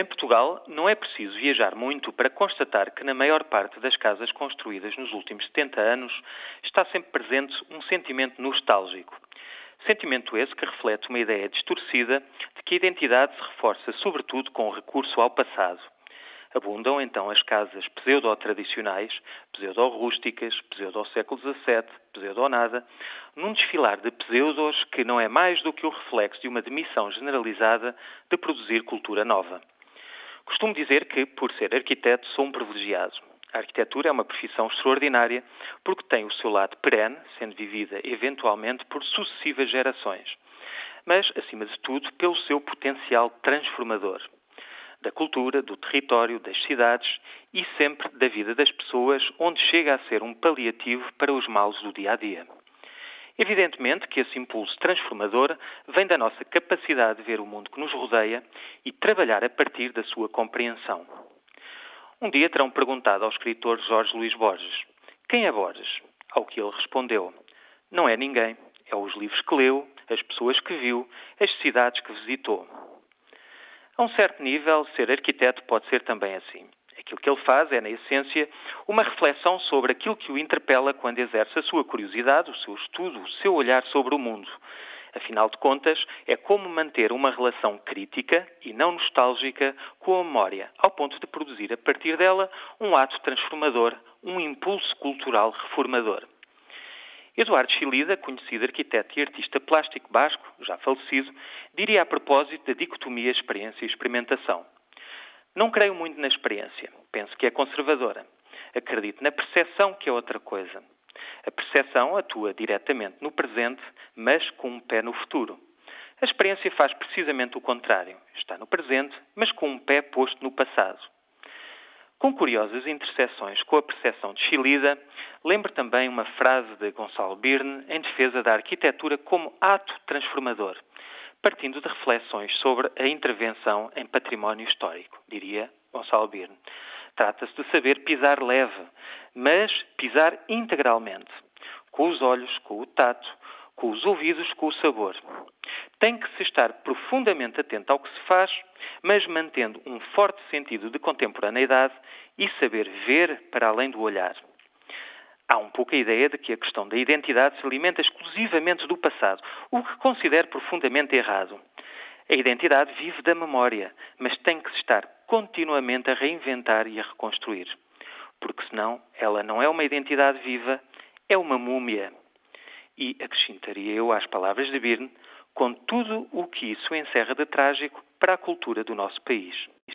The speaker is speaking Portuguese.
Em Portugal, não é preciso viajar muito para constatar que na maior parte das casas construídas nos últimos 70 anos está sempre presente um sentimento nostálgico. Sentimento esse que reflete uma ideia distorcida de que a identidade se reforça sobretudo com o recurso ao passado. Abundam então as casas pseudo-tradicionais, pseudo-rústicas, pseudo-século XVII, pseudo-nada, num desfilar de pseudos que não é mais do que o reflexo de uma demissão generalizada de produzir cultura nova. Costumo dizer que, por ser arquiteto, sou um privilegiado. A arquitetura é uma profissão extraordinária porque tem o seu lado perene, sendo vivida eventualmente por sucessivas gerações, mas, acima de tudo, pelo seu potencial transformador da cultura, do território, das cidades e sempre da vida das pessoas, onde chega a ser um paliativo para os males do dia a dia. Evidentemente que esse impulso transformador vem da nossa capacidade de ver o mundo que nos rodeia e trabalhar a partir da sua compreensão. Um dia terão perguntado ao escritor Jorge Luís Borges: Quem é Borges? Ao que ele respondeu: Não é ninguém. É os livros que leu, as pessoas que viu, as cidades que visitou. A um certo nível, ser arquiteto pode ser também assim. Aquilo que ele faz é, na essência, uma reflexão sobre aquilo que o interpela quando exerce a sua curiosidade, o seu estudo, o seu olhar sobre o mundo. Afinal de contas, é como manter uma relação crítica e não nostálgica com a memória, ao ponto de produzir a partir dela um ato transformador, um impulso cultural reformador. Eduardo Chilida, conhecido arquiteto e artista plástico basco, já falecido, diria a propósito da dicotomia experiência e experimentação. Não creio muito na experiência, penso que é conservadora. Acredito na percepção, que é outra coisa. A percepção atua diretamente no presente, mas com um pé no futuro. A experiência faz precisamente o contrário. Está no presente, mas com um pé posto no passado. Com curiosas interseções com a percepção de Chilida, lembro também uma frase de Gonçalo Birne em defesa da arquitetura como ato transformador, partindo de reflexões sobre a intervenção em património histórico, diria Gonçalo Birne. Trata-se de saber pisar leve, mas pisar integralmente, com os olhos, com o tato, com os ouvidos, com o sabor. Tem que se estar profundamente atento ao que se faz, mas mantendo um forte sentido de contemporaneidade e saber ver para além do olhar. Há um pouco a ideia de que a questão da identidade se alimenta exclusivamente do passado, o que considero profundamente errado. A identidade vive da memória, mas tem que se estar continuamente a reinventar e a reconstruir. Porque senão ela não é uma identidade viva, é uma múmia. E acrescentaria eu às palavras de Birne, com tudo o que isso encerra de trágico para a cultura do nosso país.